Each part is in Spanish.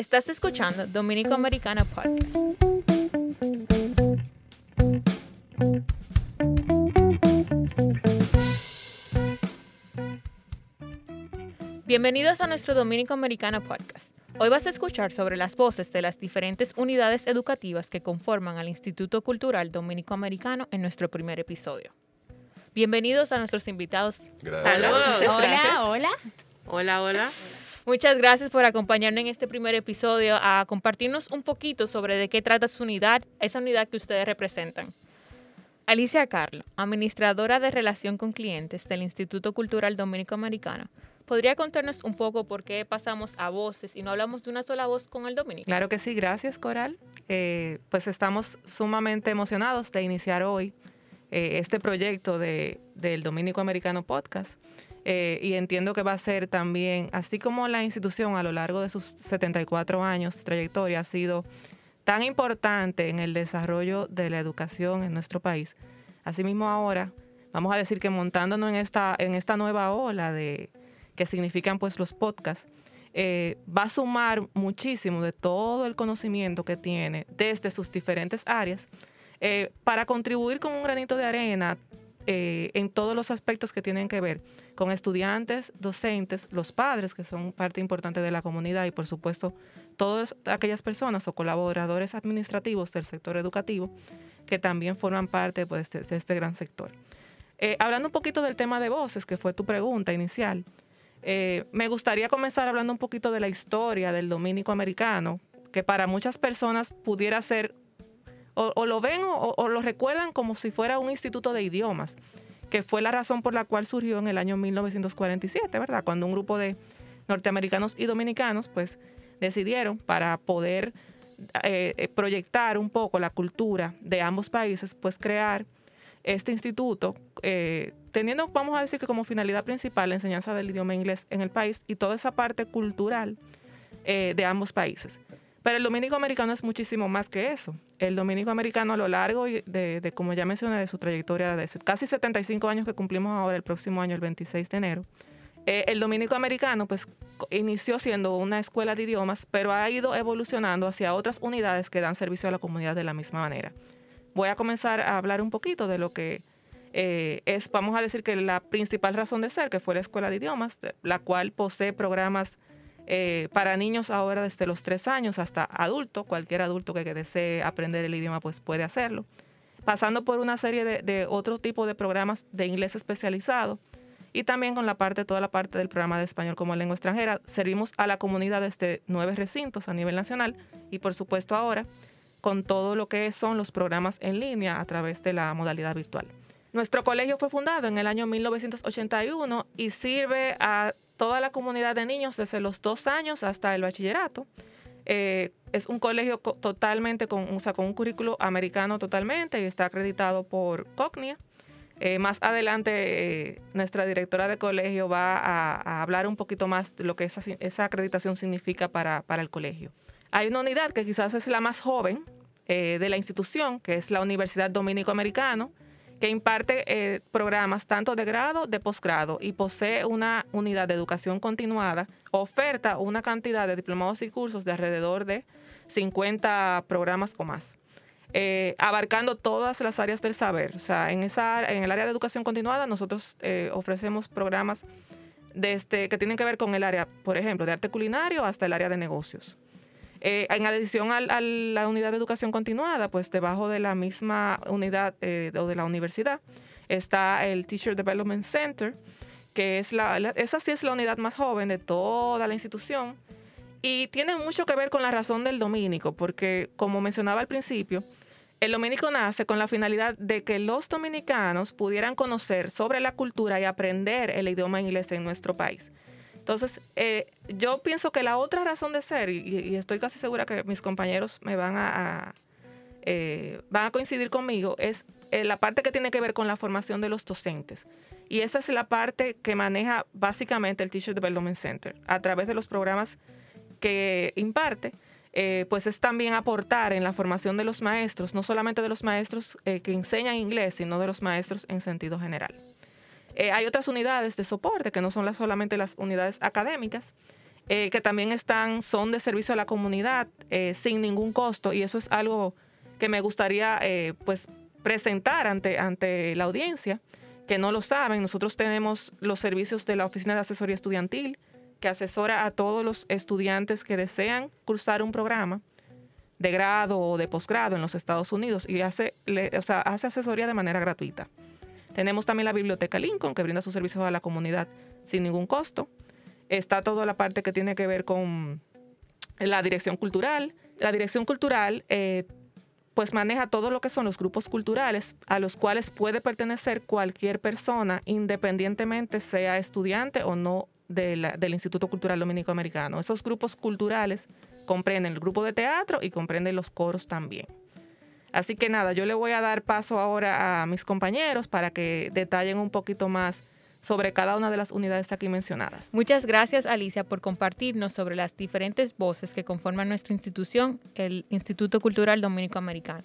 Estás escuchando Dominico Americano Podcast. Bienvenidos a nuestro Dominico Americano Podcast. Hoy vas a escuchar sobre las voces de las diferentes unidades educativas que conforman al Instituto Cultural Dominico Americano en nuestro primer episodio. Bienvenidos a nuestros invitados. Gracias. Saludos. Hola, hola. Hola, hola. Muchas gracias por acompañarnos en este primer episodio a compartirnos un poquito sobre de qué trata su unidad, esa unidad que ustedes representan. Alicia Carlo, administradora de relación con clientes del Instituto Cultural Dominico Americano, ¿podría contarnos un poco por qué pasamos a voces y no hablamos de una sola voz con el dominico? Claro que sí, gracias Coral. Eh, pues estamos sumamente emocionados de iniciar hoy eh, este proyecto de, del Dominico Americano Podcast. Eh, y entiendo que va a ser también, así como la institución a lo largo de sus 74 años de trayectoria ha sido tan importante en el desarrollo de la educación en nuestro país, asimismo ahora vamos a decir que montándonos en esta, en esta nueva ola de que significan pues los podcasts, eh, va a sumar muchísimo de todo el conocimiento que tiene desde sus diferentes áreas eh, para contribuir con un granito de arena eh, en todos los aspectos que tienen que ver con estudiantes, docentes, los padres, que son parte importante de la comunidad, y por supuesto todas aquellas personas o colaboradores administrativos del sector educativo que también forman parte pues, de, este gran sector. Eh, hablando un poquito del tema de voces, que fue tu pregunta inicial, eh, me gustaría comenzar hablando un poquito de la historia del dominico americano, que para muchas personas pudiera ser o, o lo ven o, lo recuerdan como si fuera un instituto de idiomas, que fue la razón por la cual surgió en el año 1947, ¿verdad? Cuando un grupo de norteamericanos y dominicanos, pues, decidieron para poder eh, proyectar un poco la cultura de ambos países, pues crear este instituto, eh, teniendo, vamos a decir que como finalidad principal la enseñanza del idioma inglés en el país y toda esa parte cultural eh, de ambos países. Pero el dominico americano es muchísimo más que eso. El dominico americano a lo largo de, como ya mencioné, de su trayectoria de casi 75 años que cumplimos ahora el próximo año, el 26 de enero, eh, el dominico americano pues inició siendo una escuela de idiomas, pero ha ido evolucionando hacia otras unidades que dan servicio a la comunidad de la misma manera. Voy a comenzar a hablar un poquito de lo que eh, es, vamos a decir que la principal razón de ser, que fue la escuela de idiomas, la cual posee programas eh, para niños ahora desde los tres años hasta adultos, cualquier adulto que, que, desee aprender el idioma pues puede hacerlo, pasando por una serie de, de otro tipo de programas de inglés especializado y también con la parte, toda la parte del programa de español como lengua extranjera. Servimos a la comunidad desde nueve recintos a nivel nacional y por supuesto ahora con todo lo que son los programas en línea a través de la modalidad virtual. Nuestro colegio fue fundado en el año 1981 y sirve a toda la comunidad de niños desde los dos años hasta el bachillerato. Eh, es un colegio totalmente con, con un currículo americano totalmente y está acreditado por Cognia. Eh, más adelante, eh, nuestra directora de colegio va a, hablar un poquito más de lo que esa, esa acreditación significa para, para, el colegio. Hay una unidad que quizás es la más joven de la institución, que es la Universidad Dominico Americano, que imparte eh, programas tanto de grado de posgrado y posee una unidad de educación continuada, oferta una cantidad de diplomados y cursos de alrededor de 50 programas o más. Eh, abarcando todas las áreas del saber. O sea, en, esa, en el área de educación continuada nosotros eh, ofrecemos programas desde, este, que tienen que ver con el área, por ejemplo, de arte culinario hasta el área de negocios. Eh, en adición a, la unidad de educación continuada, pues debajo de la misma unidad eh, o de la universidad está el Teacher Development Center, que es la, la, esa sí es la unidad más joven de toda la institución y tiene mucho que ver con la razón del dominico, porque como mencionaba al principio, el dominico nace con la finalidad de que los dominicanos pudieran conocer sobre la cultura y aprender el idioma inglés en nuestro país. Entonces, eh, yo pienso que la otra razón de ser, y, estoy casi segura que mis compañeros me van a, a eh, van a coincidir conmigo, es eh, la parte que tiene que ver con la formación de los docentes. Y esa es la parte que maneja básicamente el Teacher Development Center a través de los programas que imparte. Eh, pues es también aportar en la formación de los maestros, no solamente de los maestros eh, que enseñan inglés, sino de los maestros en sentido general. Eh, hay otras unidades de soporte que no son las, solamente las unidades académicas eh, que también están, son de servicio a la comunidad eh, sin ningún costo y eso es algo que me gustaría eh, pues presentar ante, ante la audiencia, que no lo saben. Nosotros tenemos los servicios de la Oficina de Asesoría Estudiantil, que asesora a todos los estudiantes que desean cursar un programa de grado o de posgrado en los Estados Unidos y hace, o sea, hace asesoría de manera gratuita. Tenemos también la Biblioteca Lincoln, que brinda sus servicios a la comunidad sin ningún costo. Está toda la parte que tiene que ver con la dirección cultural. La dirección cultural eh, pues maneja todo lo que son los grupos culturales a los cuales puede pertenecer cualquier persona independientemente sea estudiante o no del Instituto Cultural Dominico Americano. Esos grupos culturales comprenden el grupo de teatro y comprenden los coros también. Así que nada, yo le voy a dar paso ahora a mis compañeros para que detallen un poquito más sobre cada una de las unidades aquí mencionadas. Muchas gracias Alicia por compartirnos sobre las diferentes voces que conforman nuestra institución, el Instituto Cultural Dominico Americano.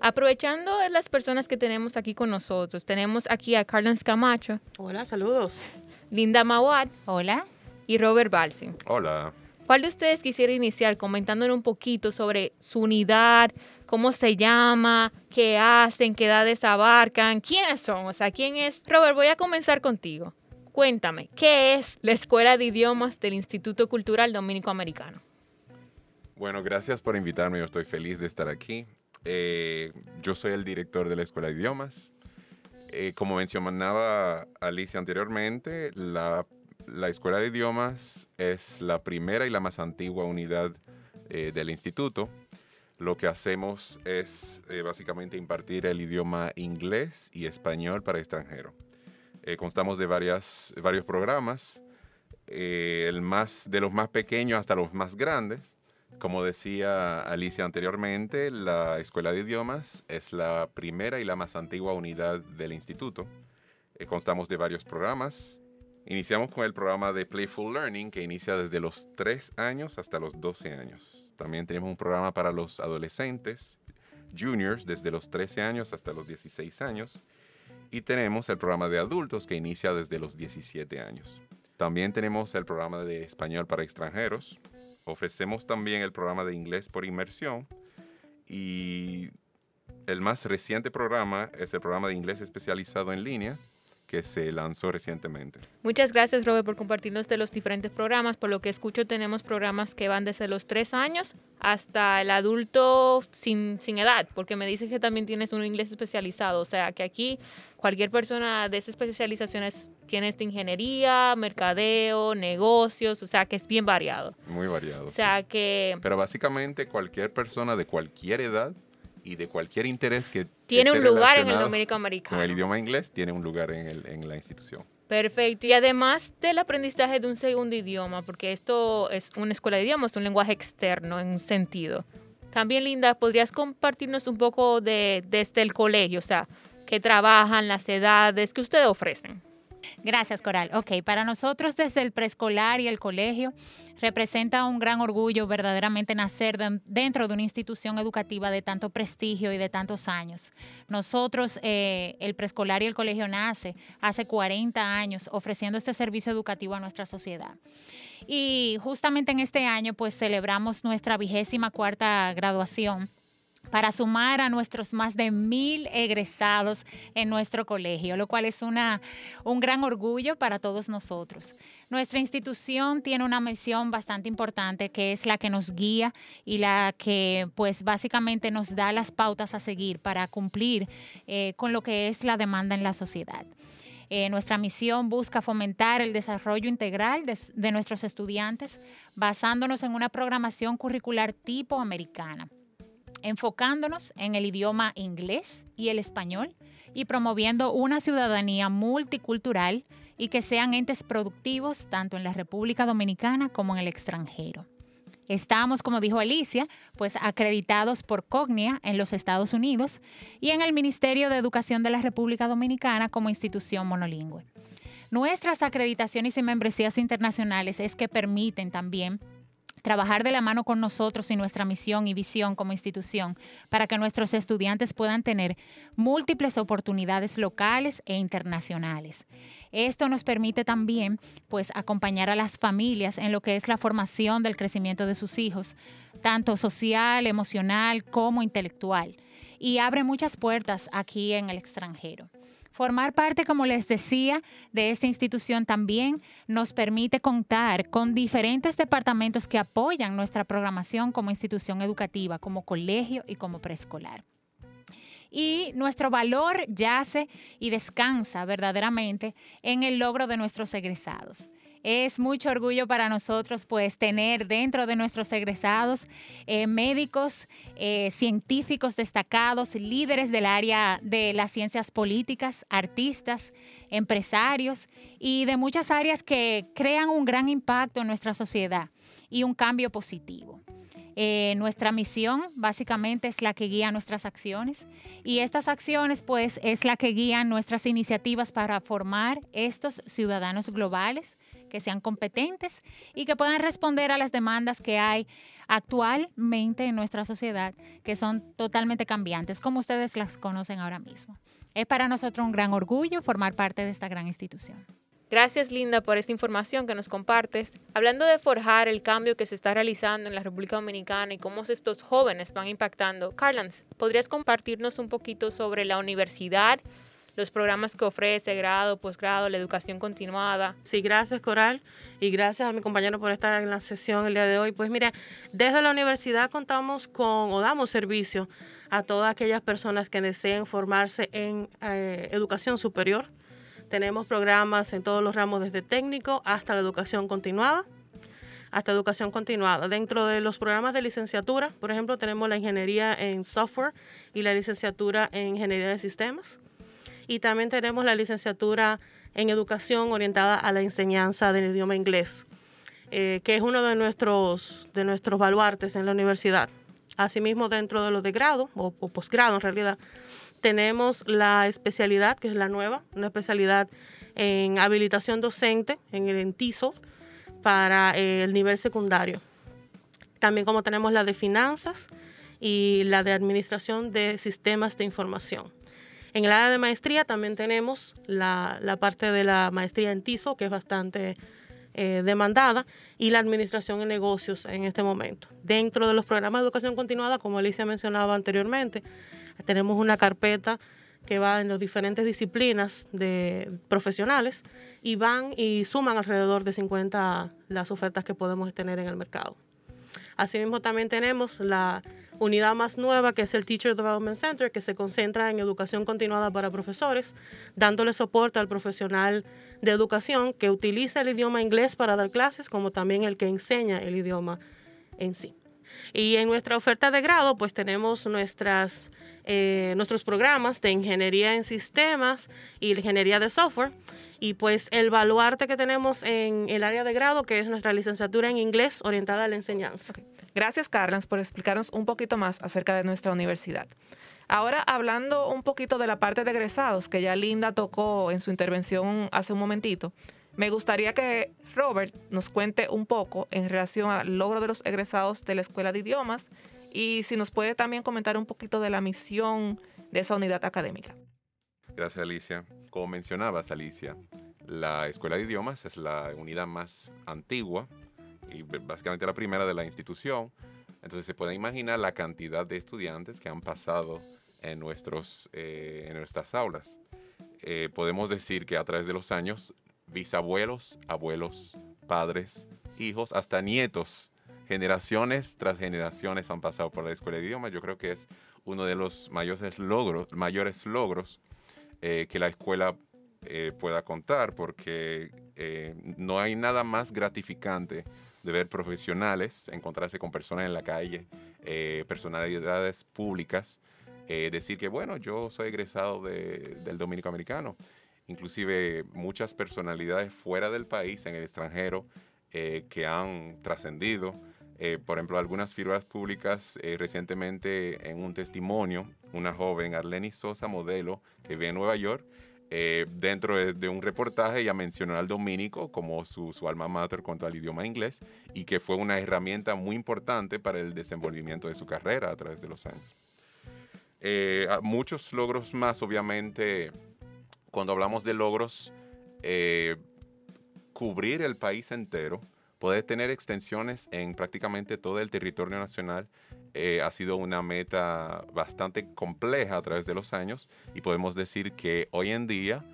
Aprovechando las personas que tenemos aquí con nosotros, tenemos aquí a Carlos Camacho. Hola, saludos. Linda Mawad. Hola. Y Robert Balsing. Hola. ¿Cuál de ustedes quisiera iniciar comentándonos un poquito sobre su unidad, cómo se llama, qué hacen, qué edades abarcan, quiénes son, o sea, quién es. Robert, voy a comenzar contigo. Cuéntame, ¿qué es la Escuela de Idiomas del Instituto Cultural Dominico Americano? Bueno, gracias por invitarme, yo estoy feliz de estar aquí. Eh, yo soy el director de la Escuela de Idiomas. Eh, como mencionaba Alicia anteriormente, la, Escuela de Idiomas es la primera y la más antigua unidad eh, del instituto lo que hacemos es eh, básicamente impartir el idioma inglés y español para extranjeros. Eh, constamos de varias, varios programas, eh, el más, de los más pequeños hasta los más grandes. Como decía Alicia anteriormente, la Escuela de Idiomas es la primera y la más antigua unidad del instituto. constamos de varios programas. Iniciamos con el programa de Playful Learning, que inicia desde los 3 años hasta los 12 años. También tenemos un programa para los adolescentes, juniors, desde los 13 años hasta los 16 años. Y tenemos el programa de adultos que inicia desde los 17 años. También tenemos el programa de español para extranjeros. Ofrecemos también el programa de inglés por inmersión. Y el más reciente programa es el programa de inglés especializado en línea, que se lanzó recientemente. Muchas gracias, Robert, por compartirnos de los diferentes programas. Por lo que escucho, tenemos programas que van desde los tres años hasta el adulto sin, sin edad, porque me dices que también tienes un inglés especializado. O sea, que aquí cualquier persona de esas especializaciones tiene esta ingeniería, mercadeo, negocios, o sea, que es bien variado. Muy variado. O sea, que... Pero básicamente cualquier persona de cualquier edad y de cualquier interés que tiene un lugar en el Dominico Americano. Con el idioma inglés tiene un lugar en, el, en la institución. Perfecto. Y además del aprendizaje de un segundo idioma, porque esto es una escuela de idiomas, un lenguaje externo en un sentido. También, Linda, ¿podrías compartirnos un poco de desde el colegio? O sea, qué trabajan, las edades que ustedes ofrecen. Gracias, Coral. Ok, para nosotros desde el preescolar y el colegio representa un gran orgullo verdaderamente nacer dentro de una institución educativa de tanto prestigio y de tantos años. Nosotros, eh, el preescolar y el colegio nace hace 40 años ofreciendo este servicio educativo a nuestra sociedad. Y justamente en este año, pues celebramos nuestra vigésima cuarta graduación para sumar a nuestros más de mil egresados en nuestro colegio, lo cual es una, un gran orgullo para todos nosotros. Nuestra institución tiene una misión bastante importante que es la que nos guía y la que pues básicamente nos da las pautas a seguir para cumplir eh, con lo que es la demanda en la sociedad. Eh, nuestra misión busca fomentar el desarrollo integral de nuestros estudiantes basándonos en una programación curricular tipo americana enfocándonos en el idioma inglés y el español y promoviendo una ciudadanía multicultural y que sean entes productivos tanto en la República Dominicana como en el extranjero. Estamos, como dijo Alicia, pues acreditados por Cognia en los Estados Unidos y en el Ministerio de Educación de la República Dominicana como institución monolingüe. Nuestras acreditaciones y membresías internacionales es que permiten también trabajar de la mano con nosotros y nuestra misión y visión como institución para que nuestros estudiantes puedan tener múltiples oportunidades locales e internacionales. Esto nos permite también pues acompañar a las familias en lo que es la formación del crecimiento de sus hijos, tanto social, emocional como intelectual y abre muchas puertas aquí en el extranjero. Formar parte, como les decía, de esta institución también nos permite contar con diferentes departamentos que apoyan nuestra programación como institución educativa, como colegio y como preescolar. Y nuestro valor yace y descansa verdaderamente en el logro de nuestros egresados. Es mucho orgullo para nosotros pues tener dentro de nuestros egresados eh, médicos, eh, científicos destacados, líderes del área de las ciencias políticas, artistas, empresarios y de muchas áreas que crean un gran impacto en nuestra sociedad y un cambio positivo. Eh, nuestra misión básicamente es la que guía nuestras acciones y estas acciones pues es la que guían nuestras iniciativas para formar estos ciudadanos globales que sean competentes y que puedan responder a las demandas que hay actualmente en nuestra sociedad, que son totalmente cambiantes, como ustedes las conocen ahora mismo. Es para nosotros un gran orgullo formar parte de esta gran institución. Gracias Linda por esta información que nos compartes. Hablando de forjar el cambio que se está realizando en la República Dominicana y cómo estos jóvenes van impactando, Carlans, ¿podrías compartirnos un poquito sobre la universidad los programas que ofrece, grado, posgrado, la educación continuada. Sí, gracias Coral y gracias a mi compañero por estar en la sesión el día de hoy. Pues mira, desde la universidad contamos con o damos servicio a todas aquellas personas que deseen formarse en eh, educación superior. Tenemos programas en todos los ramos, desde técnico hasta la educación continuada hasta educación continuada. Dentro de los programas de licenciatura, por ejemplo, tenemos la ingeniería en software y la licenciatura en ingeniería de sistemas y también tenemos la licenciatura en educación orientada a la enseñanza del idioma inglés, eh, que es uno de nuestros, de nuestros baluartes en la universidad. Asimismo, dentro de los de grado o, posgrado en realidad, tenemos la especialidad, que es la nueva, una especialidad en habilitación docente, en el ENTISO, para eh, el nivel secundario. También como tenemos la de finanzas y la de administración de sistemas de información. En el área de maestría también tenemos la, parte de la maestría en TISO, que es bastante eh, demandada, y la administración en negocios en este momento. Dentro de los programas de educación continuada, como Alicia mencionaba anteriormente, tenemos una carpeta que va en las diferentes disciplinas de profesionales y van y suman alrededor de 50 las ofertas que podemos tener en el mercado. Asimismo, también tenemos la unidad más nueva que es el Teacher Development Center, que se concentra en educación continuada para profesores, dándole soporte al profesional de educación que utiliza el idioma inglés para dar clases, como también el que enseña el idioma en sí. Y en nuestra oferta de grado, pues tenemos nuestras, eh, nuestros programas de ingeniería en sistemas y ingeniería de software. Y pues el baluarte que tenemos en el área de grado, que es nuestra licenciatura en inglés orientada a la enseñanza. Gracias, Carlas, por explicarnos un poquito más acerca de nuestra universidad. Ahora, hablando un poquito de la parte de egresados, que ya Linda tocó en su intervención hace un momentito, me gustaría que Robert nos cuente un poco en relación al logro de los egresados de la Escuela de Idiomas y si nos puede también comentar un poquito de la misión de esa unidad académica. Gracias, Alicia. Como mencionabas, Alicia, la Escuela de Idiomas es la unidad más antigua y básicamente la primera de la institución. Entonces se puede imaginar la cantidad de estudiantes que han pasado en, nuestros, eh, en nuestras aulas. Eh, podemos decir que a través de los años, bisabuelos, abuelos, padres, hijos, hasta nietos, generaciones tras generaciones han pasado por la escuela de idiomas. Yo creo que es uno de los mayores logros, mayores logros eh, que la escuela pueda contar, porque no hay nada más gratificante de ver profesionales, encontrarse con personas en la calle, eh, personalidades públicas, eh, decir que, bueno, yo soy egresado del Dominico Americano. Inclusive muchas personalidades fuera del país, en el extranjero, eh, que han trascendido. por ejemplo, algunas figuras públicas recientemente en un testimonio, una joven, Arleni Sosa, modelo, que vive en Nueva York, Eh, dentro de, un reportaje ella mencionó al dominico como su, su alma mater contra el idioma inglés y que fue una herramienta muy importante para el desenvolvimiento de su carrera a través de los años. Eh, muchos logros más, obviamente, cuando hablamos de logros, eh, cubrir el país entero, poder tener extensiones en prácticamente todo el territorio nacional, eh, ha sido una meta bastante compleja a través de los años y podemos decir que hoy en día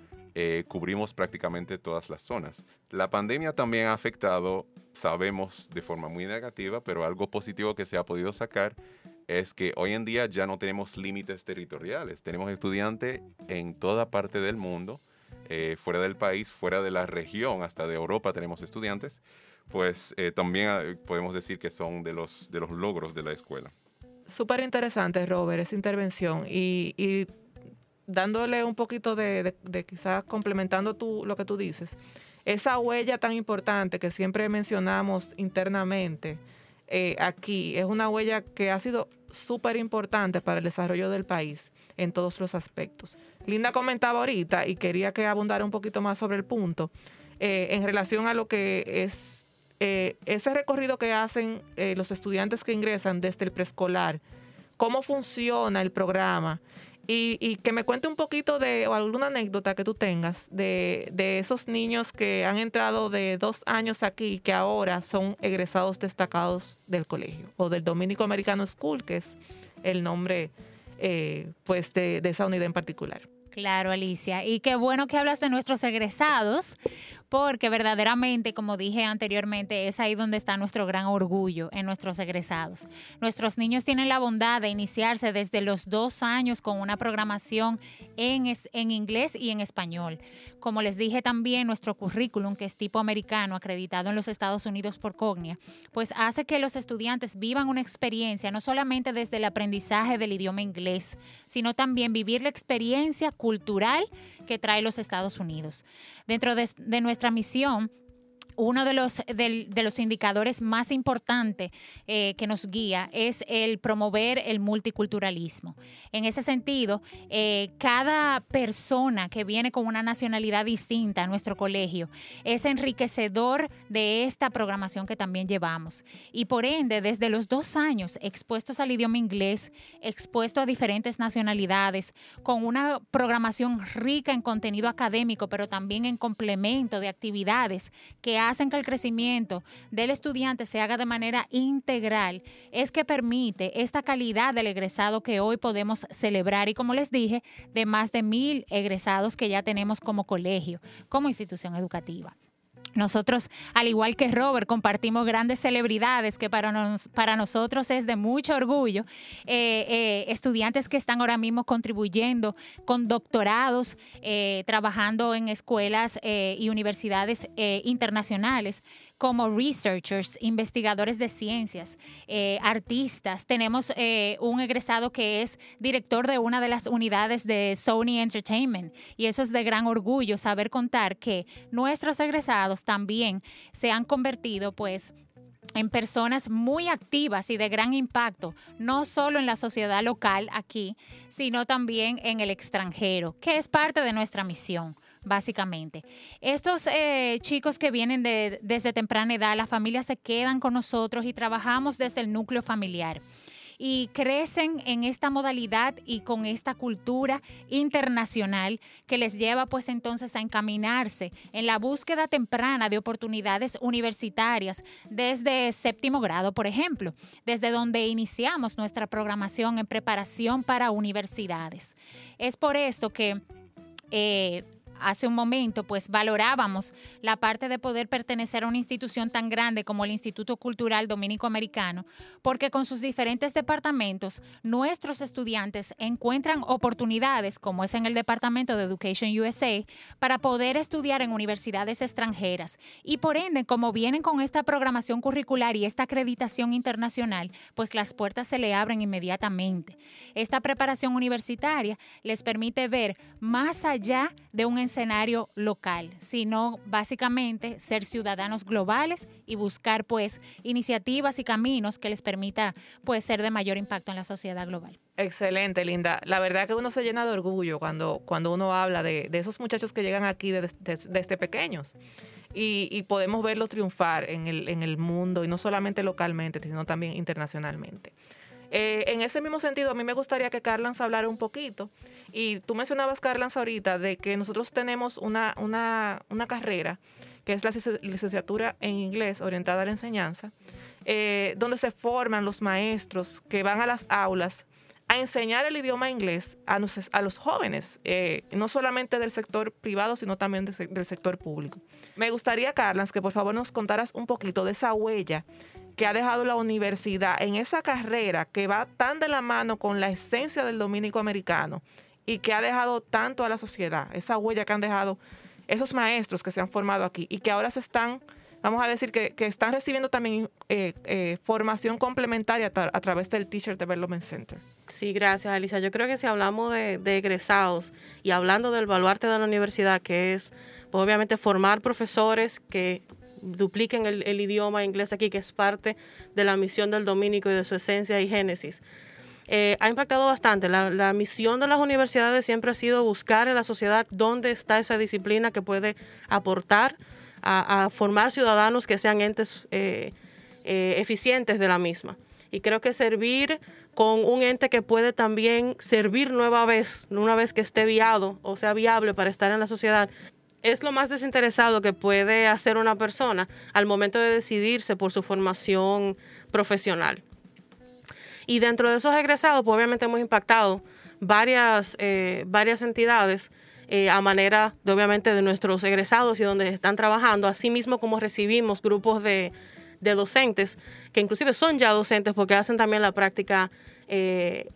cubrimos prácticamente todas las zonas. La pandemia también ha afectado, sabemos de forma muy negativa, pero algo positivo que se ha podido sacar es que hoy en día ya no tenemos límites territoriales. Tenemos estudiantes en toda parte del mundo, eh, fuera del país, fuera de la región, hasta de Europa tenemos estudiantes. Pues eh, también ah, podemos decir que son de los, de los logros de la escuela. Súper interesante, Robert, esa intervención. Y, dándole un poquito de, quizás complementando tú, lo que tú dices, esa huella tan importante que siempre mencionamos internamente eh, aquí es una huella que ha sido súper importante para el desarrollo del país en todos los aspectos. Linda comentaba ahorita y quería que abundara un poquito más sobre el punto eh, en relación a lo que es eh, ese recorrido que hacen eh, los estudiantes que ingresan desde el preescolar, cómo funciona el programa y, que me cuente un poquito de o alguna anécdota que tú tengas de, esos niños que han entrado de dos años aquí y que ahora son egresados destacados del colegio o del Dominico Americano School, que es el nombre eh, pues de esa unidad en particular. Claro, Alicia. Y qué bueno que hablas de nuestros egresados, porque verdaderamente, como dije anteriormente, es ahí donde está nuestro gran orgullo en nuestros egresados. Nuestros niños tienen la bondad de iniciarse desde los dos años con una programación en, en inglés y en español. Como les dije también, nuestro currículum, que es tipo americano, acreditado en los Estados Unidos por Cognia, pues hace que los estudiantes vivan una experiencia, no solamente desde el aprendizaje del idioma inglés, sino también vivir la experiencia cultural que trae los Estados Unidos. Dentro de, de nuestra misión uno de los, de, los indicadores más importantes eh, que nos guía es el promover el multiculturalismo. En ese sentido, eh, cada persona que viene con una nacionalidad distinta a nuestro colegio es enriquecedor de esta programación que también llevamos. Y por ende, desde los dos años expuestos al idioma inglés, expuestos a diferentes nacionalidades, con una programación rica en contenido académico, pero también en complemento de actividades que hacen que el crecimiento del estudiante se haga de manera integral, es que permite esta calidad del egresado que hoy podemos celebrar y como les dije, de más de mil egresados que ya tenemos como colegio, como institución educativa. Nosotros, al igual que Robert, compartimos grandes celebridades que para, para nosotros es de mucho orgullo. Eh, eh, estudiantes que están ahora mismo contribuyendo con doctorados, eh, trabajando en escuelas y universidades internacionales como researchers, investigadores de ciencias, artistas. Tenemos un egresado que es director de una de las unidades de Sony Entertainment y eso es de gran orgullo saber contar que nuestros egresados también se han convertido pues en personas muy activas y de gran impacto, no solo en la sociedad local aquí, sino también en el extranjero, que es parte de nuestra misión básicamente. Estos eh, chicos que vienen de, desde temprana edad, las familias se quedan con nosotros y trabajamos desde el núcleo familiar y crecen en esta modalidad y con esta cultura internacional que les lleva pues entonces a encaminarse en la búsqueda temprana de oportunidades universitarias desde séptimo grado, por ejemplo, desde donde iniciamos nuestra programación en preparación para universidades. Es por esto que eh, hace un momento, pues valorábamos la parte de poder pertenecer a una institución tan grande como el Instituto Cultural Dominico Americano, porque con sus diferentes departamentos, nuestros estudiantes encuentran oportunidades, como es en el Departamento de Education USA, para poder estudiar en universidades extranjeras. Y por ende, como vienen con esta programación curricular y esta acreditación internacional, pues las puertas se le abren inmediatamente. Esta preparación universitaria les permite ver más allá de un escenario local, sino básicamente ser ciudadanos globales y buscar pues iniciativas y caminos que les permita pues ser de mayor impacto en la sociedad global. Excelente, Linda. La verdad que uno se llena de orgullo cuando, cuando uno habla de, de esos muchachos que llegan aquí desde, pequeños. Y, y, podemos verlos triunfar en el, en el mundo, y no solamente localmente, sino también internacionalmente. Eh, en ese mismo sentido, a mí me gustaría que Carlans hablara un poquito. Y tú mencionabas, Carlans, ahorita de que nosotros tenemos una, una, una carrera que es la licenciatura en inglés orientada a la enseñanza, eh, donde se forman los maestros que van a las aulas a enseñar el idioma inglés a los, jóvenes, eh, no solamente del sector privado, sino también del sector público. Me gustaría, Carlans, que por favor nos contaras un poquito de esa huella que ha dejado la universidad en esa carrera que va tan de la mano con la esencia del dominico americano y que ha dejado tanto a la sociedad, esa huella que han dejado esos maestros que se han formado aquí y que ahora se están, vamos a decir, que, están recibiendo también eh, eh, formación complementaria a, través del Teacher Development Center. Sí, gracias, Alicia. Yo creo que si hablamos de, de egresados y hablando del baluarte de la universidad, que es pues, obviamente formar profesores que dupliquen el, idioma inglés aquí, que es parte de la misión del dominico y de su esencia y génesis. Eh, ha impactado bastante. La, misión de las universidades siempre ha sido buscar en la sociedad dónde está esa disciplina que puede aportar a, formar ciudadanos que sean entes eh, eh, eficientes de la misma. Y creo que servir con un ente que puede también servir nueva vez, una vez que esté viado o sea viable para estar en la sociedad, es lo más desinteresado que puede hacer una persona al momento de decidirse por su formación profesional. Y dentro de esos egresados, pues obviamente hemos impactado varias, eh, varias entidades eh, a manera, de, obviamente, de nuestros egresados y donde están trabajando, así mismo como recibimos grupos de, docentes, que inclusive son ya docentes porque hacen también la práctica eh,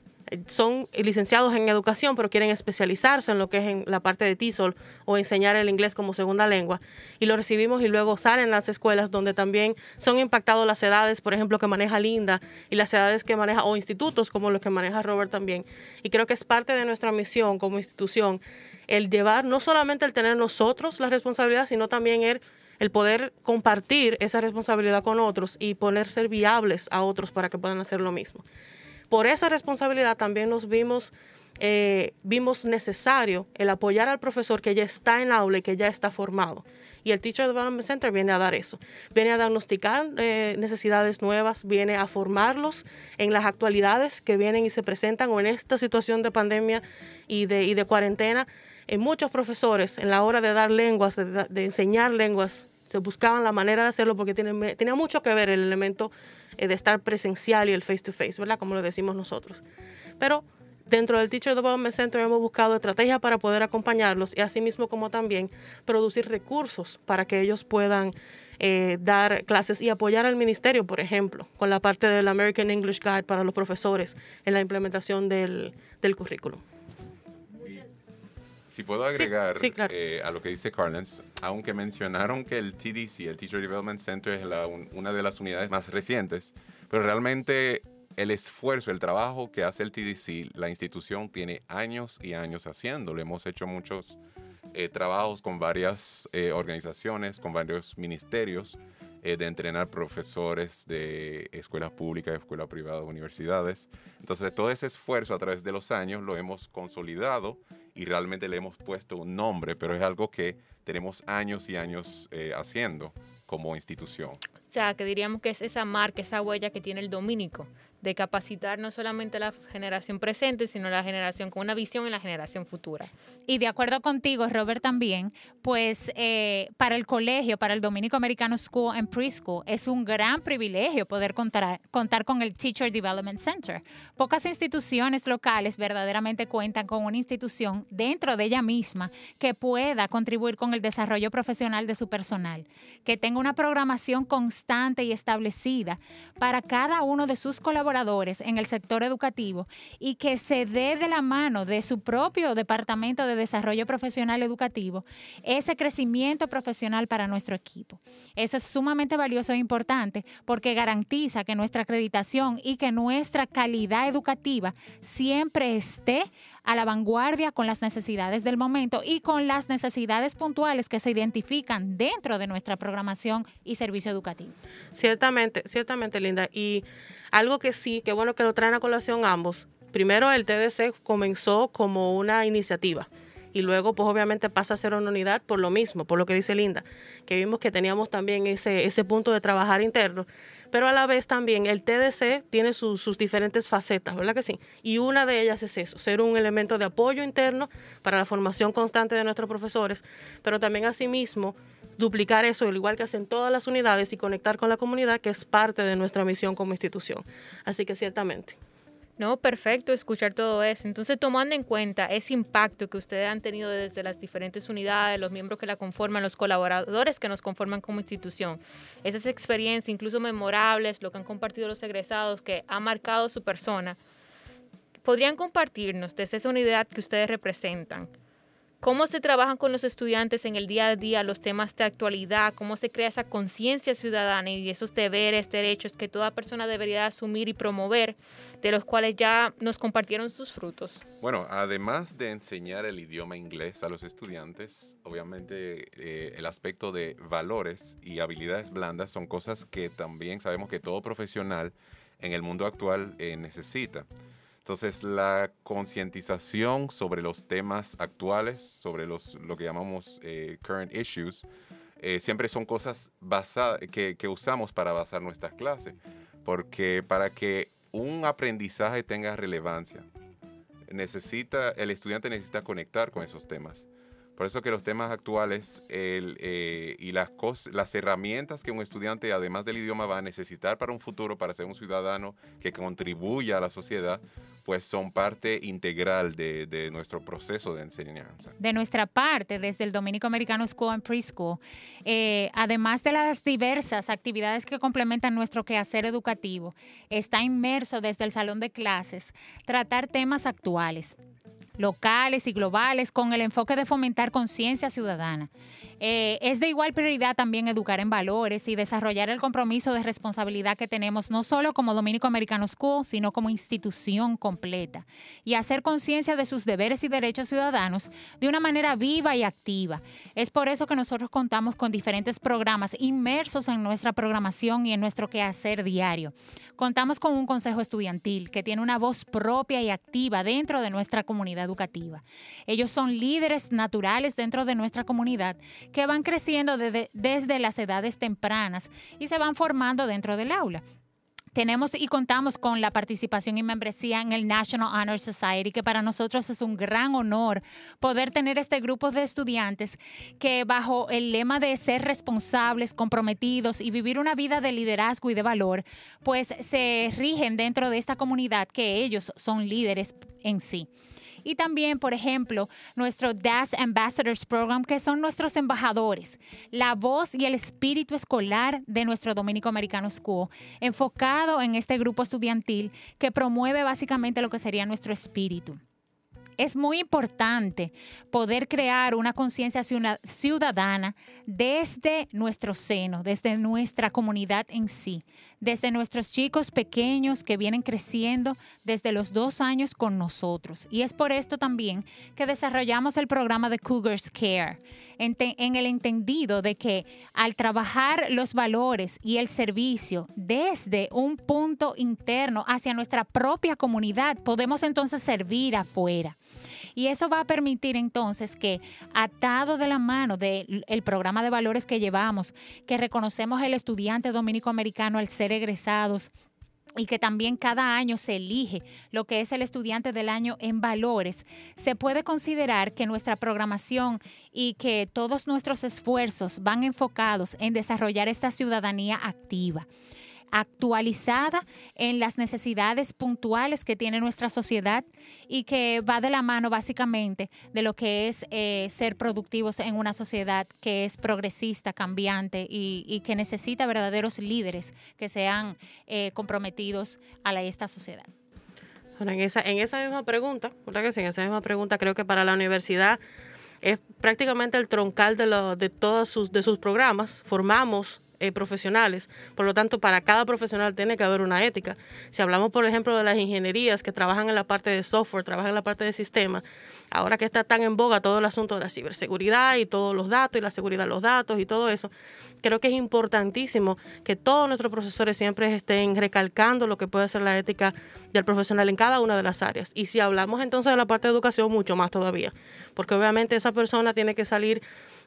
son licenciados en educación, pero quieren especializarse en lo que es en la parte de TESOL o enseñar el inglés como segunda lengua. Y lo recibimos y luego salen las escuelas donde también son impactados las edades, por ejemplo, que maneja Linda y las edades que maneja, o institutos como los que maneja Robert también. Y creo que es parte de nuestra misión como institución el llevar, no solamente el tener nosotros la responsabilidad, sino también el el poder compartir esa responsabilidad con otros y poner ser viables a otros para que puedan hacer lo mismo por esa responsabilidad también nos vimos, eh, vimos necesario el apoyar al profesor que ya está en aula y que ya está formado. Y el Teacher Development Center viene a dar eso, viene a diagnosticar eh, necesidades nuevas, viene a formarlos en las actualidades que vienen y se presentan o en esta situación de pandemia y de, y de cuarentena. En muchos profesores, en la hora de dar lenguas, de, enseñar lenguas, se buscaban la manera de hacerlo porque tiene, tenía mucho que ver el elemento eh, de estar presencial y el face to face, ¿verdad? Como lo decimos nosotros. Pero dentro del Teacher Development Center hemos buscado estrategias para poder acompañarlos y asimismo como también producir recursos para que ellos puedan eh, dar clases y apoyar al ministerio, por ejemplo, con la parte del American English Guide para los profesores en la implementación del, del currículum. Si puedo agregar eh, a lo que dice Carlens, aunque mencionaron que el TDC, el Teacher Development Center, es una de las unidades más recientes, pero realmente el esfuerzo, el trabajo que hace el TDC, la institución tiene años y años haciéndolo. Hemos hecho muchos eh, trabajos con varias eh, organizaciones, con varios ministerios eh, de entrenar profesores de escuelas públicas, escuelas privadas, universidades. Entonces, todo ese esfuerzo a través de los años lo hemos consolidado y realmente le hemos puesto un nombre, pero es algo que tenemos años y años eh, haciendo como institución. O sea, que diríamos que es esa marca, esa huella que tiene el dominico, de capacitar no solamente a la generación presente, sino a la generación con una visión en la generación futura. Y de acuerdo contigo, Robert, también, pues eh, para el colegio, para el Dominico Americano School and Preschool, es un gran privilegio poder contar, contar con el Teacher Development Center. Pocas instituciones locales verdaderamente cuentan con una institución dentro de ella misma que pueda contribuir con el desarrollo profesional de su personal, que tenga una programación constante y establecida para cada uno de sus colaboradores en el sector educativo y que se dé de la mano de su propio departamento de desarrollo profesional educativo, ese crecimiento profesional para nuestro equipo. Eso es sumamente valioso e importante porque garantiza que nuestra acreditación y que nuestra calidad educativa siempre esté a la vanguardia con las necesidades del momento y con las necesidades puntuales que se identifican dentro de nuestra programación y servicio educativo. Ciertamente, ciertamente, Linda. Y algo que sí, que bueno que lo traen a colación ambos. Primero, el TDC comenzó como una iniciativa y luego pues obviamente pasa a ser una unidad por lo mismo, por lo que dice Linda, que vimos que teníamos también ese, ese punto de trabajar interno, pero a la vez también el TDC tiene sus diferentes facetas, ¿verdad que sí? Y una de ellas es eso, ser un elemento de apoyo interno para la formación constante de nuestros profesores, pero también asimismo duplicar eso, al igual que hacen todas las unidades, y conectar con la comunidad, que es parte de nuestra misión como institución. Así que ciertamente. No, perfecto escuchar todo eso. Entonces, tomando en cuenta ese impacto que ustedes han tenido desde las diferentes unidades, los miembros que la conforman, los colaboradores que nos conforman como institución, esas experiencias, incluso memorables, lo que han compartido los egresados, que ha marcado su persona, ¿podrían compartirnos desde esa unidad que ustedes representan? Cómo se trabajan con los estudiantes en el día a día los temas de actualidad, cómo se crea esa conciencia ciudadana y esos deberes, derechos que toda persona debería asumir y promover, de los cuales ya nos compartieron sus frutos. Bueno, además de enseñar el idioma inglés a los estudiantes, obviamente eh, el aspecto de valores y habilidades blandas son cosas que también sabemos que todo profesional en el mundo actual eh, necesita. Entonces, la concientización sobre los temas actuales, sobre los, lo que llamamos eh, current issues, eh, siempre son cosas basadas, que, que, usamos para basar nuestras clases. Porque para que un aprendizaje tenga relevancia, necesita, el estudiante necesita conectar con esos temas. Por eso que los temas actuales eh, y las, las herramientas que un estudiante, además del idioma, va a necesitar para un futuro, para ser un ciudadano que contribuya a la sociedad, pues son parte integral de, nuestro proceso de enseñanza. De nuestra parte, desde el Dominico Americano School and Preschool, eh, además de las diversas actividades que complementan nuestro quehacer educativo, está inmerso desde el salón de clases tratar temas actuales locales y globales con el enfoque de fomentar conciencia ciudadana. Eh, es de igual prioridad también educar en valores y desarrollar el compromiso de responsabilidad que tenemos no solo como Dominico Americano School, sino como institución completa, y hacer conciencia de sus deberes y derechos ciudadanos de una manera viva y activa. Es por eso que nosotros contamos con diferentes programas inmersos en nuestra programación y en nuestro quehacer diario. Contamos con un consejo estudiantil que tiene una voz propia y activa dentro de nuestra comunidad educativa. Ellos son líderes naturales dentro de nuestra comunidad que van creciendo desde, desde las edades tempranas y se van formando dentro del aula tenemos y contamos con la participación y membresía en el National Honor Society, que para nosotros es un gran honor poder tener este grupo de estudiantes que bajo el lema de ser responsables, comprometidos y vivir una vida de liderazgo y de valor, pues se rigen dentro de esta comunidad que ellos son líderes en sí. Y también, por ejemplo, nuestro DAS Ambassadors Program, que son nuestros embajadores, la voz y el espíritu escolar de nuestro Dominico Americano School, enfocado en este grupo estudiantil que promueve básicamente lo que sería nuestro espíritu. Es muy importante poder crear una conciencia ciudadana desde nuestro seno, desde nuestra comunidad en sí, desde nuestros chicos pequeños que vienen creciendo desde los dos años con nosotros. Y es por esto también que desarrollamos el programa de Cougars Care, en, el entendido de que al trabajar los valores y el servicio desde un punto interno hacia nuestra propia comunidad, podemos entonces servir afuera. Y eso va a permitir entonces que, atado de la mano del programa de valores que llevamos, que reconocemos el estudiante dominico americano al ser egresados, y que también cada año se elige lo que es el estudiante del año en valores, se puede considerar que nuestra programación y que todos nuestros esfuerzos van enfocados en desarrollar esta ciudadanía activa actualizada en las necesidades puntuales que tiene nuestra sociedad y que va de la mano básicamente de lo que es eh, ser productivos en una sociedad que es progresista, cambiante y, que necesita verdaderos líderes que sean eh, comprometidos a esta sociedad. en esa, en esa misma pregunta, ¿verdad que sí? En esa misma pregunta creo que para la universidad es prácticamente el troncal de, de todos sus, de sus programas. Formamos eh, profesionales. Por lo tanto, para cada profesional tiene que haber una ética. Si hablamos, por ejemplo, de las ingenierías que trabajan en la parte de software, trabajan en la parte de sistema, ahora que está tan en boga todo el asunto de la ciberseguridad y todos los datos y la seguridad de los datos y todo eso, creo que es importantísimo que todos nuestros profesores siempre estén recalcando lo que puede ser la ética del profesional en cada una de las áreas. Y si hablamos entonces de la parte de educación, mucho más todavía, porque obviamente esa persona tiene que salir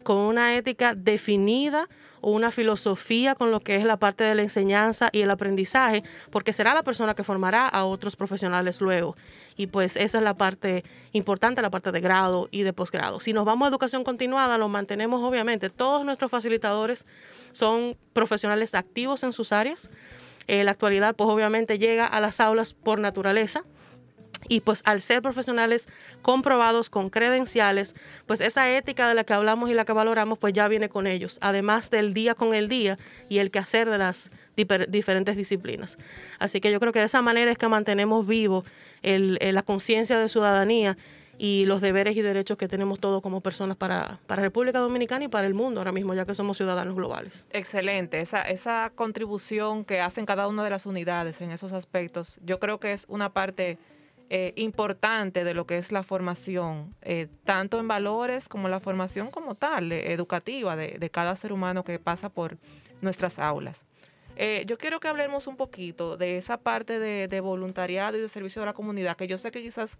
con una ética definida o una filosofía con lo que es la parte de la enseñanza y el aprendizaje, porque será la persona que formará a otros profesionales luego. Y pues esa es la parte importante, la parte de grado y de posgrado. Si nos vamos a educación continuada, lo mantenemos obviamente. Todos nuestros facilitadores son profesionales activos en sus áreas. En la actualidad, pues obviamente llega a las aulas por naturaleza, y pues al ser profesionales comprobados con credenciales, pues esa ética de la que hablamos y la que valoramos, pues ya viene con ellos, además del día con el día y el quehacer de las diferentes disciplinas. Así que yo creo que de esa manera es que mantenemos vivo el, la conciencia de ciudadanía y los deberes y derechos que tenemos todos como personas para, para República Dominicana y para el mundo ahora mismo, ya que somos ciudadanos globales. Excelente, esa, esa contribución que hacen cada una de las unidades en esos aspectos, yo creo que es una parte eh, importante de lo que es la formación, eh, tanto en valores como la formación como tal, eh, educativa de, cada ser humano que pasa por nuestras aulas. yo quiero que hablemos un poquito de esa parte de, voluntariado y de servicio a la comunidad, que yo sé que quizás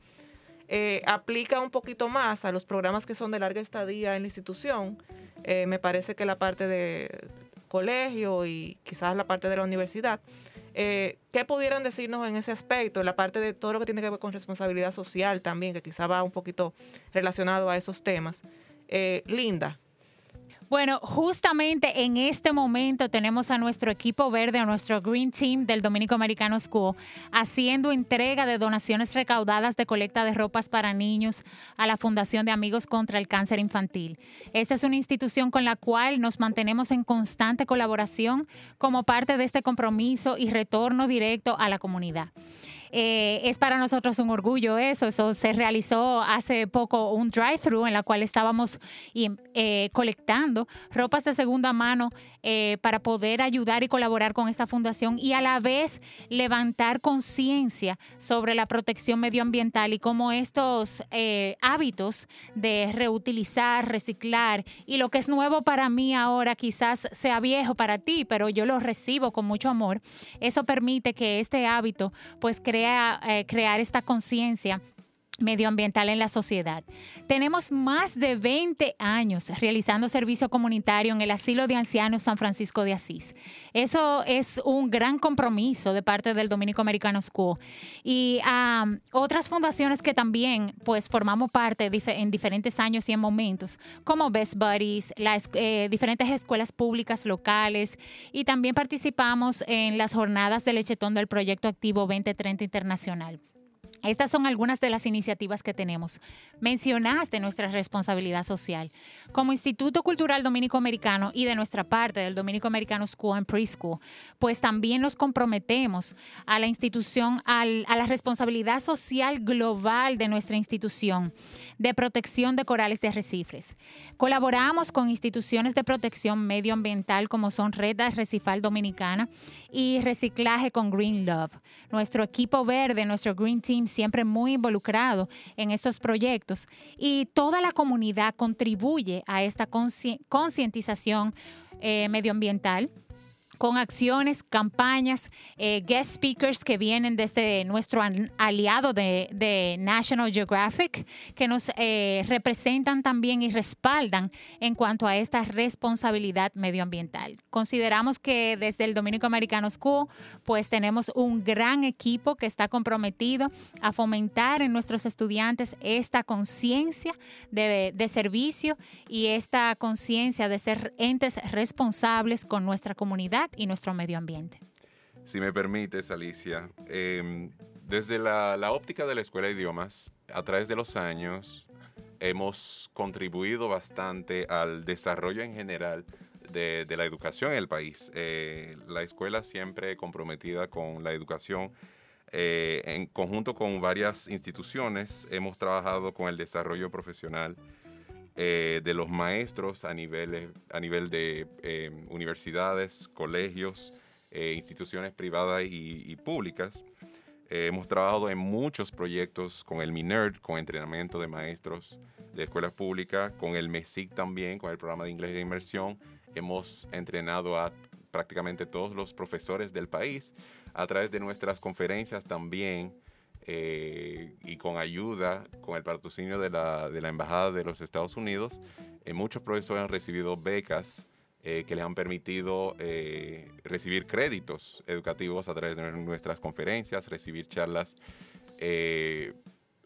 aplica un poquito más a los programas que son de larga estadía en la institución. me parece que la parte de colegio y quizás la parte de la universidad eh, ¿Qué pudieran decirnos en ese aspecto, la parte de todo lo que tiene que ver con responsabilidad social también, que quizá va un poquito relacionado a esos temas? Eh, Linda, bueno, justamente en este momento tenemos a nuestro equipo verde, a nuestro Green Team del Dominico Americano School, haciendo entrega de donaciones recaudadas de colecta de ropas para niños a la Fundación de Amigos contra el Cáncer Infantil. Esta es una institución con la cual nos mantenemos en constante colaboración como parte de este compromiso y retorno directo a la comunidad. Eh, es para nosotros un orgullo eso. Eso se realizó hace poco un drive-thru en la cual estábamos eh, colectando ropas de segunda mano eh, para poder ayudar y colaborar con esta fundación y a la vez levantar conciencia sobre la protección medioambiental y cómo estos hábitos de reutilizar, reciclar y lo que es nuevo para mí ahora quizás sea viejo para ti, pero yo lo recibo con mucho amor. Eso permite que este hábito pues cree eh, crear esta conciencia medioambiental en la sociedad. Tenemos más de 20 años realizando servicio comunitario en el Asilo de Ancianos San Francisco de Asís. Eso es un gran compromiso de parte del Dominico Americano School. Y otras fundaciones que también pues formamos parte en diferentes años y en momentos, como Best Buddies, las eh, diferentes escuelas públicas locales y también participamos en las jornadas de lechetón del Proyecto Activo 2030 Internacional. Estas son algunas de las iniciativas que tenemos. Mencionaste nuestra responsabilidad social. Como Instituto Cultural Dominico Americano y de nuestra parte del Dominico Americano School and Preschool, pues también nos comprometemos a la institución, a la responsabilidad social global de nuestra institución de protección de corales de arrecifes. Colaboramos con instituciones de protección medioambiental como son Red Arrecifal Dominicana y Reciclaje con Green Love. Nuestro equipo verde, nuestro Green Team siempre muy involucrado en estos proyectos. Y toda la comunidad contribuye a esta concientización eh, medioambiental con acciones, campañas, eh, guest speakers que vienen desde nuestro aliado de, National Geographic, que nos eh, representan también y respaldan en cuanto a esta responsabilidad medioambiental. Consideramos que desde el Dominico Americano School, pues tenemos un gran equipo que está comprometido a fomentar en nuestros estudiantes esta conciencia de servicio y esta conciencia de ser entes responsables con nuestra comunidad y nuestro medio ambiente. Si me permites, Alicia, em, desde la, óptica de la Escuela de Idiomas, a través de los años, hemos contribuido bastante al desarrollo en general de, la educación en el país. Eh, la escuela siempre comprometida con la educación. Eh, en conjunto con varias instituciones, hemos trabajado con el desarrollo profesional eh, de los maestros a nivel, a nivel de eh, universidades, colegios, eh, instituciones privadas y, públicas. hemos trabajado en muchos proyectos con el MINERD, con entrenamiento de maestros de escuelas públicas, con el MESIC también, con el programa de inglés de inmersión. Hemos entrenado a prácticamente todos los profesores del país a través de nuestras conferencias también eh, y con ayuda, con el patrocinio de la, de la Embajada de los Estados Unidos, eh, muchos profesores han recibido becas eh, que les han permitido recibir créditos educativos a través de nuestras conferencias, recibir charlas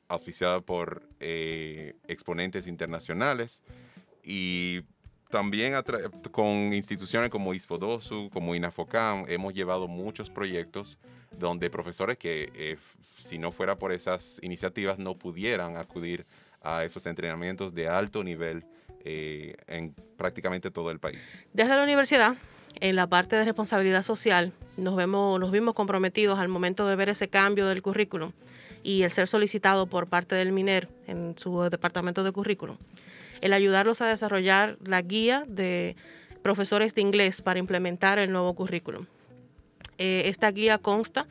auspiciadas por exponentes internacionales. Y también con instituciones como ISFODOSU, como INAFOCAM, hemos llevado muchos proyectos donde profesores que si no fuera por esas iniciativas no pudieran acudir a esos entrenamientos de alto nivel eh, en prácticamente todo el país. Desde la universidad, en la parte de responsabilidad social, nos, vemos, nos vimos comprometidos al momento de ver ese cambio del currículum y el ser solicitado por parte del MINER en su departamento de currículum, el ayudarlos a desarrollar la guía de profesores de inglés para implementar el nuevo currículum. Eh, esta guía consta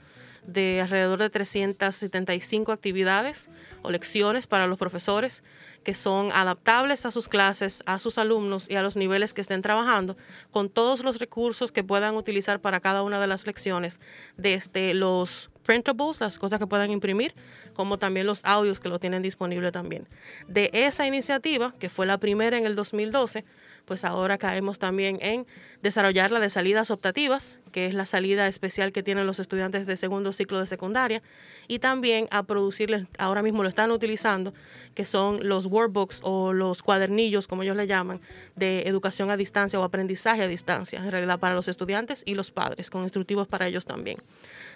de alrededor de 375 actividades o lecciones para los profesores que son adaptables a sus clases, a sus alumnos y a los niveles que estén trabajando, con todos los recursos que puedan utilizar para cada una de las lecciones, desde los printables, las cosas que puedan imprimir, como también los audios que lo tienen disponible también. De esa iniciativa, que fue la primera en el 2012, pues ahora caemos también en desarrollar la de salidas optativas, que es la salida especial que tienen los estudiantes de segundo ciclo de secundaria, y también a producirles, ahora mismo lo están utilizando, que son los workbooks o los cuadernillos, como ellos le llaman, de educación a distancia o aprendizaje a distancia, en realidad para los estudiantes y los padres, con instructivos para ellos también.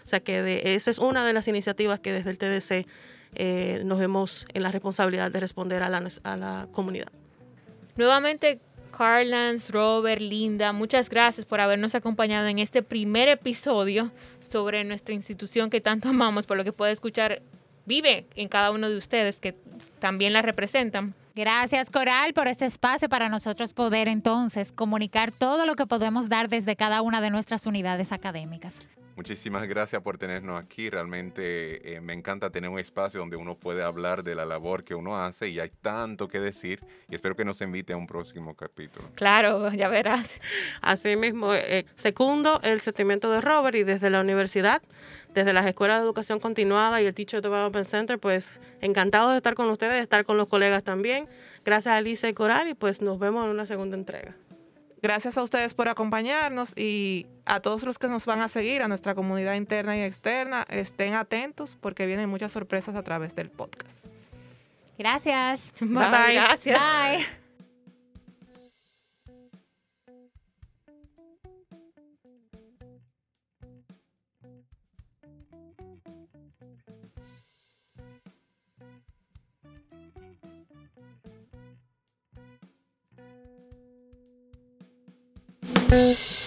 O sea que esa es una de las iniciativas que desde el TDC eh, nos vemos en la responsabilidad de responder a la, a la comunidad. Nuevamente, Carlans, Robert, Linda, muchas gracias por habernos acompañado en este primer episodio sobre nuestra institución que tanto amamos, por lo que puede escuchar, vive en cada uno de ustedes que también la representan. Gracias, Coral, por este espacio para nosotros poder entonces comunicar todo lo que podemos dar desde cada una de nuestras unidades académicas. Muchísimas gracias por tenernos aquí. Realmente eh, me encanta tener un espacio donde uno puede hablar de la labor que uno hace y hay tanto que decir y espero que nos invite a un próximo capítulo. Claro, ya verás. Así mismo, eh, segundo el sentimiento de Robert y desde la universidad, desde las escuelas de educación continuada y el Teacher Development Center, pues encantado de estar con ustedes, de estar con los colegas también. Gracias a Lisa y Coral y pues nos vemos en una segunda entrega. Gracias a ustedes por acompañarnos y a todos los que nos van a seguir, a nuestra comunidad interna y externa, estén atentos porque vienen muchas sorpresas a través del podcast. Gracias. Bye bye. Gracias. Bye. Música